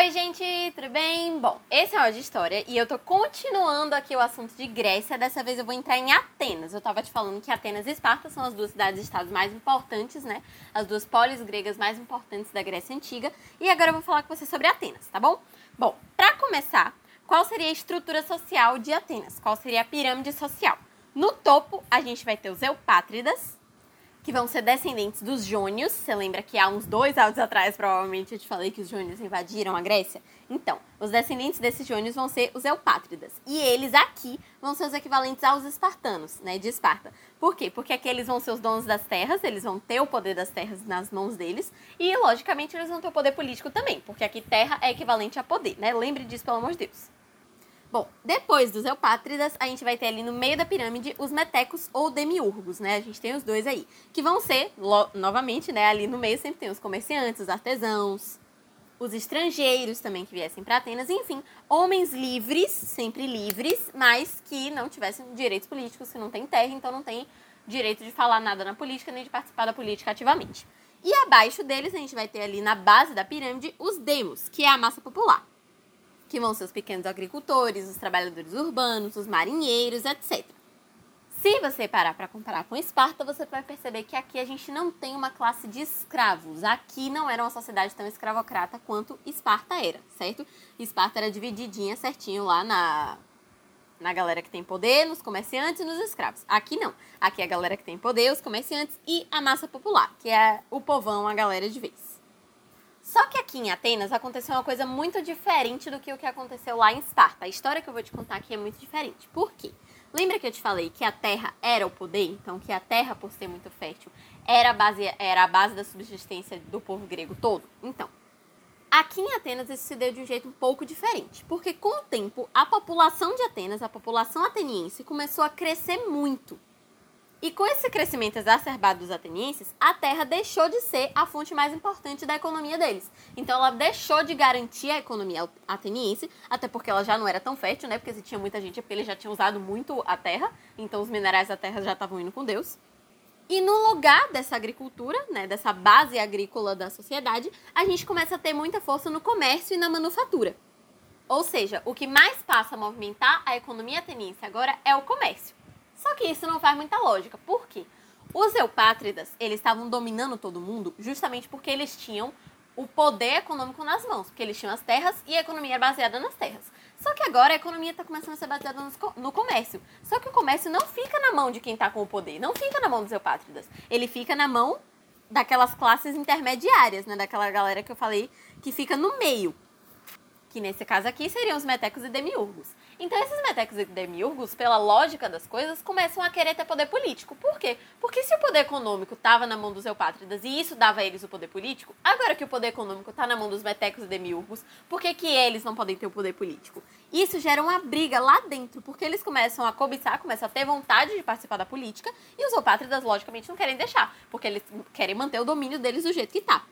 Oi, gente, tudo bem? Bom, esse é o de História e eu tô continuando aqui o assunto de Grécia. Dessa vez eu vou entrar em Atenas. Eu tava te falando que Atenas e Esparta são as duas cidades-estados mais importantes, né? As duas polis gregas mais importantes da Grécia Antiga. E agora eu vou falar com você sobre Atenas, tá bom? Bom, pra começar, qual seria a estrutura social de Atenas? Qual seria a pirâmide social? No topo, a gente vai ter os Eupátridas, que vão ser descendentes dos Jônios. Você lembra que há uns dois áudios atrás, provavelmente, eu te falei que os Jônios invadiram a Grécia? Então, os descendentes desses Jônios vão ser os Eupátridas. E eles aqui vão ser os equivalentes aos espartanos, né, de Esparta. Por quê? Porque aqui eles vão ser os donos das terras, eles vão ter o poder das terras nas mãos deles. E, logicamente, eles vão ter o poder político também, porque aqui terra é equivalente a poder, né? Lembre disso, pelo amor de Deus. Bom, depois dos eupátridas, a gente vai ter ali no meio da pirâmide os metecos ou demiurgos, né? A gente tem os dois aí, que vão ser, novamente, né, ali no meio sempre tem os comerciantes, os artesãos, os estrangeiros também que viessem para Atenas, enfim, homens livres, sempre livres, mas que não tivessem direitos políticos, que não têm terra, então não tem direito de falar nada na política nem de participar da política ativamente. E abaixo deles a gente vai ter ali na base da pirâmide os demos, que é a massa popular que vão ser os pequenos agricultores, os trabalhadores urbanos, os marinheiros, etc. Se você parar para comparar com Esparta, você vai perceber que aqui a gente não tem uma classe de escravos. Aqui não era uma sociedade tão escravocrata quanto Esparta era, certo? Esparta era divididinha certinho lá na, na galera que tem poder, nos comerciantes e nos escravos. Aqui não. Aqui é a galera que tem poder, os comerciantes e a massa popular, que é o povão, a galera de vez. Só que aqui em Atenas aconteceu uma coisa muito diferente do que o que aconteceu lá em Esparta. A história que eu vou te contar aqui é muito diferente. Por quê? Lembra que eu te falei que a terra era o poder? Então, que a terra, por ser muito fértil, era a base, era a base da subsistência do povo grego todo? Então, aqui em Atenas isso se deu de um jeito um pouco diferente. Porque com o tempo, a população de Atenas, a população ateniense, começou a crescer muito. E com esse crescimento exacerbado dos atenienses, a terra deixou de ser a fonte mais importante da economia deles. Então ela deixou de garantir a economia ateniense, até porque ela já não era tão fértil, né? Porque se tinha muita gente é porque eles já tinham usado muito a terra, então os minerais da terra já estavam indo com Deus. E no lugar dessa agricultura, né, dessa base agrícola da sociedade, a gente começa a ter muita força no comércio e na manufatura. Ou seja, o que mais passa a movimentar a economia ateniense agora é o comércio. Só que isso não faz muita lógica. Por quê? Os eupátridas, eles estavam dominando todo mundo justamente porque eles tinham o poder econômico nas mãos, porque eles tinham as terras e a economia era baseada nas terras. Só que agora a economia está começando a ser baseada no comércio. Só que o comércio não fica na mão de quem está com o poder, não fica na mão dos eupátridas. Ele fica na mão daquelas classes intermediárias, né? Daquela galera que eu falei que fica no meio. Que nesse caso aqui seriam os metecos e demiurgos. Então esses metecos e demiurgos, pela lógica das coisas, começam a querer ter poder político. Por quê? Porque se o poder econômico estava na mão dos eupátridas e isso dava a eles o poder político, agora que o poder econômico está na mão dos metecos e demiurgos, por que, que eles não podem ter o poder político? Isso gera uma briga lá dentro, porque eles começam a cobiçar, começam a ter vontade de participar da política e os eupátridas, logicamente, não querem deixar, porque eles querem manter o domínio deles do jeito que está.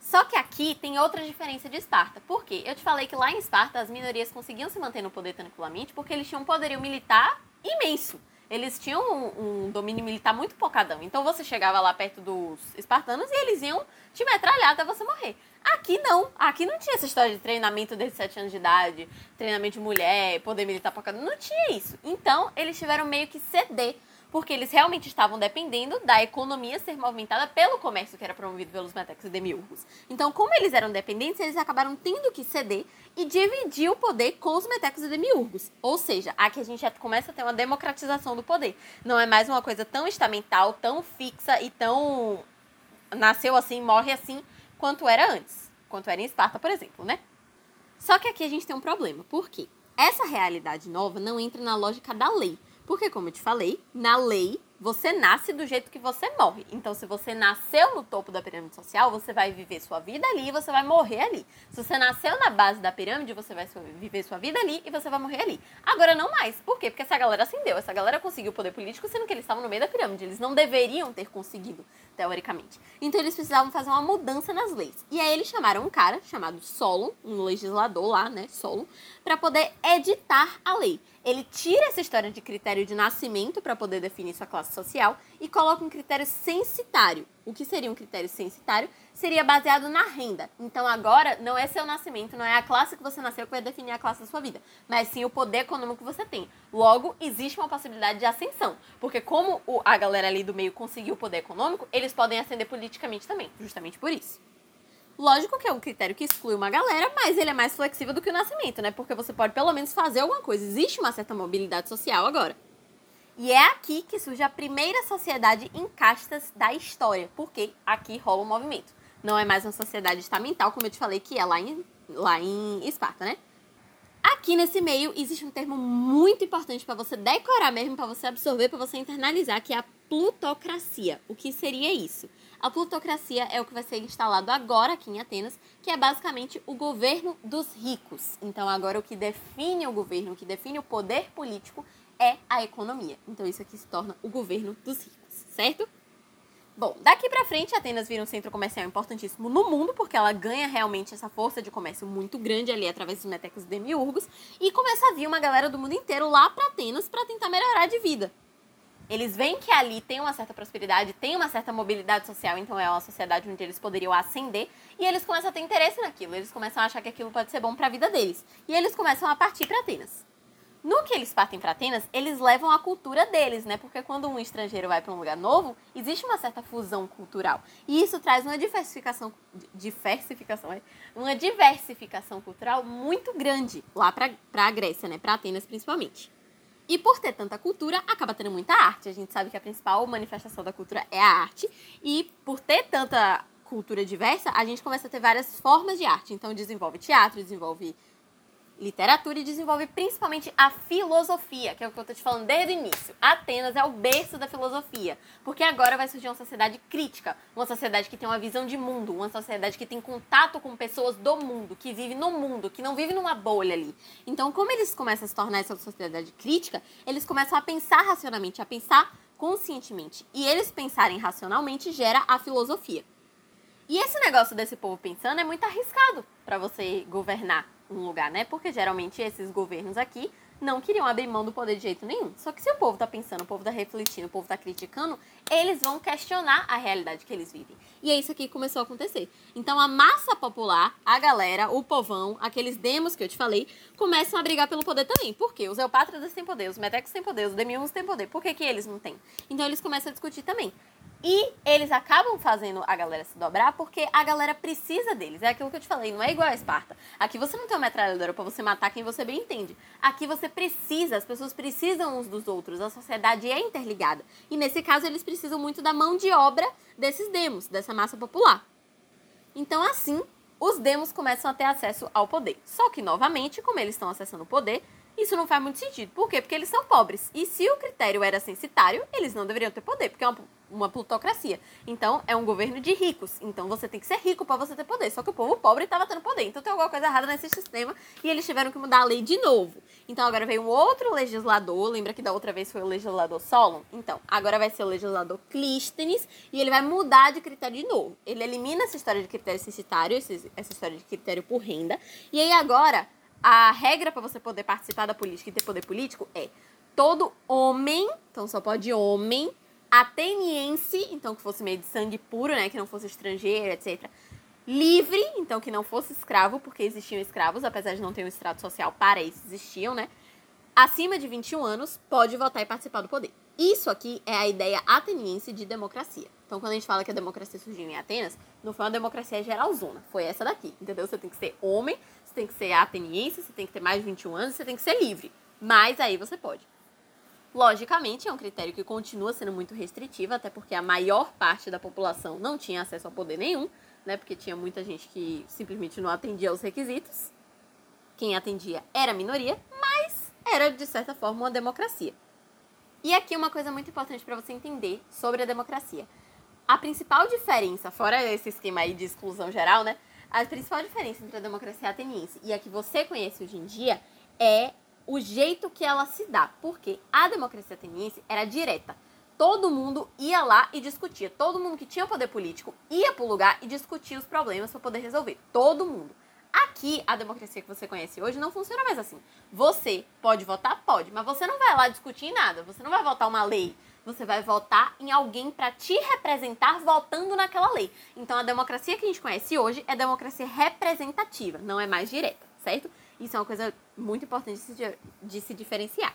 Só que aqui tem outra diferença de Esparta. Por quê? Eu te falei que lá em Esparta as minorias conseguiam se manter no poder tranquilamente porque eles tinham um poderio militar imenso. Eles tinham um, um, domínio militar muito pocadão. Então você chegava lá perto dos espartanos e eles iam te metralhar até você morrer. Aqui não. Aqui não tinha essa história de treinamento desde 7 anos de idade, treinamento de mulher, poder militar pocadão. Não tinha isso. Então eles tiveram meio que ceder porque eles realmente estavam dependendo da economia ser movimentada pelo comércio que era promovido pelos metecos e demiurgos. Então, como eles eram dependentes, eles acabaram tendo que ceder e dividir o poder com os metecos e demiurgos. Ou seja, aqui a gente já começa a ter uma democratização do poder. Não é mais uma coisa tão estamental, tão fixa e tão nasceu assim, morre assim, quanto era antes. Quanto era em Esparta, por exemplo, né? Só que aqui a gente tem um problema. Por quê? Essa realidade nova não entra na lógica da lei. Porque, como eu te falei, na lei você nasce do jeito que você morre. Então, se você nasceu no topo da pirâmide social, você vai viver sua vida ali e você vai morrer ali. Se você nasceu na base da pirâmide, você vai viver sua vida ali e você vai morrer ali. Agora, não mais. Por quê? Porque essa galera acendeu. Essa galera conseguiu poder político, sendo que eles estavam no meio da pirâmide. Eles não deveriam ter conseguido, teoricamente. Então, eles precisavam fazer uma mudança nas leis. E aí, eles chamaram um cara chamado Solon, um legislador lá, né? Solon, para poder editar a lei. Ele tira essa história de critério de nascimento para poder definir sua classe social e coloca um critério censitário. O que seria um critério censitário? Seria baseado na renda. Então agora não é seu nascimento, não é a classe que você nasceu que vai definir a classe da sua vida, mas sim o poder econômico que você tem. Logo, existe uma possibilidade de ascensão, porque como a galera ali do meio conseguiu o poder econômico, eles podem ascender politicamente também, justamente por isso. Lógico que é um critério que exclui uma galera, mas ele é mais flexível do que o nascimento, né? Porque você pode pelo menos fazer alguma coisa. Existe uma certa mobilidade social agora. E é aqui que surge a primeira sociedade em castas da história, porque aqui rola um movimento. Não é mais uma sociedade estamental, como eu te falei que é lá em, lá em Esparta, né? Aqui nesse meio existe um termo muito importante para você decorar mesmo, para você absorver, para você internalizar, que é a plutocracia. O que seria isso? A plutocracia é o que vai ser instalado agora aqui em Atenas, que é basicamente o governo dos ricos. Então, agora o que define o governo, o que define o poder político é a economia. Então, isso aqui se torna o governo dos ricos, certo? Bom, daqui para frente, Atenas vira um centro comercial importantíssimo no mundo, porque ela ganha realmente essa força de comércio muito grande ali através dos metecos e demiurgos, e começa a vir uma galera do mundo inteiro lá para Atenas para tentar melhorar de vida. Eles veem que ali tem uma certa prosperidade, tem uma certa mobilidade social, então é uma sociedade onde eles poderiam ascender, e eles começam a ter interesse naquilo, eles começam a achar que aquilo pode ser bom para a vida deles. E eles começam a partir para Atenas. No que eles partem para Atenas, eles levam a cultura deles, né? Porque quando um estrangeiro vai para um lugar novo, existe uma certa fusão cultural. E isso traz uma diversificação, diversificação, é? uma diversificação cultural muito grande lá para a Grécia, né? Para Atenas principalmente. E por ter tanta cultura, acaba tendo muita arte. A gente sabe que a principal manifestação da cultura é a arte. E por ter tanta cultura diversa, a gente começa a ter várias formas de arte. Então desenvolve teatro, desenvolve literatura e desenvolve principalmente a filosofia, que é o que eu estou te falando desde o início. Atenas é o berço da filosofia, porque agora vai surgir uma sociedade crítica, uma sociedade que tem uma visão de mundo, uma sociedade que tem contato com pessoas do mundo, que vive no mundo, que não vive numa bolha ali. Então, como eles começam a se tornar essa sociedade crítica, eles começam a pensar racionalmente, a pensar conscientemente. E eles pensarem racionalmente gera a filosofia. E esse negócio desse povo pensando é muito arriscado para você governar um lugar, né? Porque geralmente esses governos aqui não queriam abrir mão do poder de jeito nenhum. Só que se o povo tá pensando, o povo tá refletindo, o povo tá criticando, eles vão questionar a realidade que eles vivem. E é isso aqui que começou a acontecer. Então a massa popular, a galera, o povão, aqueles demos que eu te falei, começam a brigar pelo poder também. Por quê? Os eupátridas têm poder, os metecos têm poder, os demiurgos têm poder. Por que, que eles não têm? Então eles começam a discutir também. E eles acabam fazendo a galera se dobrar porque a galera precisa deles. É aquilo que eu te falei, não é igual a Esparta. Aqui você não tem uma metralhadora para você matar quem você bem entende. Aqui você precisa, as pessoas precisam uns dos outros, a sociedade é interligada. E nesse caso eles precisam muito da mão de obra desses demos, dessa massa popular. Então assim, os demos começam a ter acesso ao poder. Só que novamente, como eles estão acessando o poder, isso não faz muito sentido. Por quê? Porque eles são pobres. E se o critério era censitário, eles não deveriam ter poder, porque é uma, uma plutocracia. Então, é um governo de ricos. Então, você tem que ser rico para você ter poder. Só que o povo pobre estava tendo poder. Então, tem alguma coisa errada nesse sistema e eles tiveram que mudar a lei de novo. Então, agora veio um outro legislador. Lembra que da outra vez foi o legislador Solon? Então, agora vai ser o legislador Clístenes e ele vai mudar de critério de novo. Ele elimina essa história de critério censitário, essa história de critério por renda. E aí, agora a regra para você poder participar da política e ter poder político é todo homem, então só pode homem, ateniense, então que fosse meio de sangue puro, né, que não fosse estrangeiro, etc. Livre, então que não fosse escravo, porque existiam escravos, apesar de não ter um estrato social para isso, existiam, né? Acima de 21 anos, pode votar e participar do poder. Isso aqui é a ideia ateniense de democracia. Então, quando a gente fala que a democracia surgiu em Atenas, não foi uma democracia geralzona, foi essa daqui, entendeu? Você tem que ser homem, você tem que ser ateniense, você tem que ter mais de 21 anos, você tem que ser livre. Mas aí você pode. Logicamente, é um critério que continua sendo muito restritivo, até porque a maior parte da população não tinha acesso a poder nenhum, né? Porque tinha muita gente que simplesmente não atendia aos requisitos. Quem atendia era a minoria, mas era, de certa forma, uma democracia. E aqui uma coisa muito importante para você entender sobre a democracia. A principal diferença, fora esse esquema aí de exclusão geral, né? A principal diferença entre a democracia ateniense e a que você conhece hoje em dia é o jeito que ela se dá. Porque a democracia ateniense era direta. Todo mundo ia lá e discutia. Todo mundo que tinha poder político ia para o lugar e discutia os problemas para poder resolver. Todo mundo. Aqui, a democracia que você conhece hoje não funciona mais assim. Você pode votar? Pode, mas você não vai lá discutir nada. Você não vai votar uma lei você vai votar em alguém para te representar votando naquela lei. Então a democracia que a gente conhece hoje é democracia representativa, não é mais direta, certo? Isso é uma coisa muito importante de se, de se diferenciar.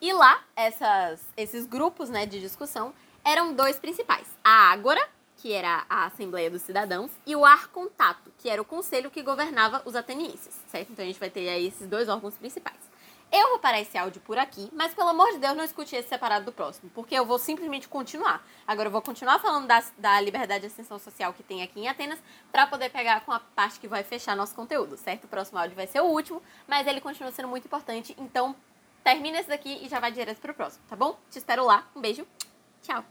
E lá, essas, esses grupos né, de discussão eram dois principais. A Ágora, que era a Assembleia dos Cidadãos, e o Ar Contato, que era o conselho que governava os atenienses, certo? Então a gente vai ter aí esses dois órgãos principais. Eu vou parar esse áudio por aqui, mas pelo amor de Deus, não escute esse separado do próximo, porque eu vou simplesmente continuar. Agora eu vou continuar falando da, da liberdade de ascensão social que tem aqui em Atenas, para poder pegar com a parte que vai fechar nosso conteúdo, certo? O próximo áudio vai ser o último, mas ele continua sendo muito importante, então termina esse daqui e já vai direto pro próximo, tá bom? Te espero lá. Um beijo. Tchau.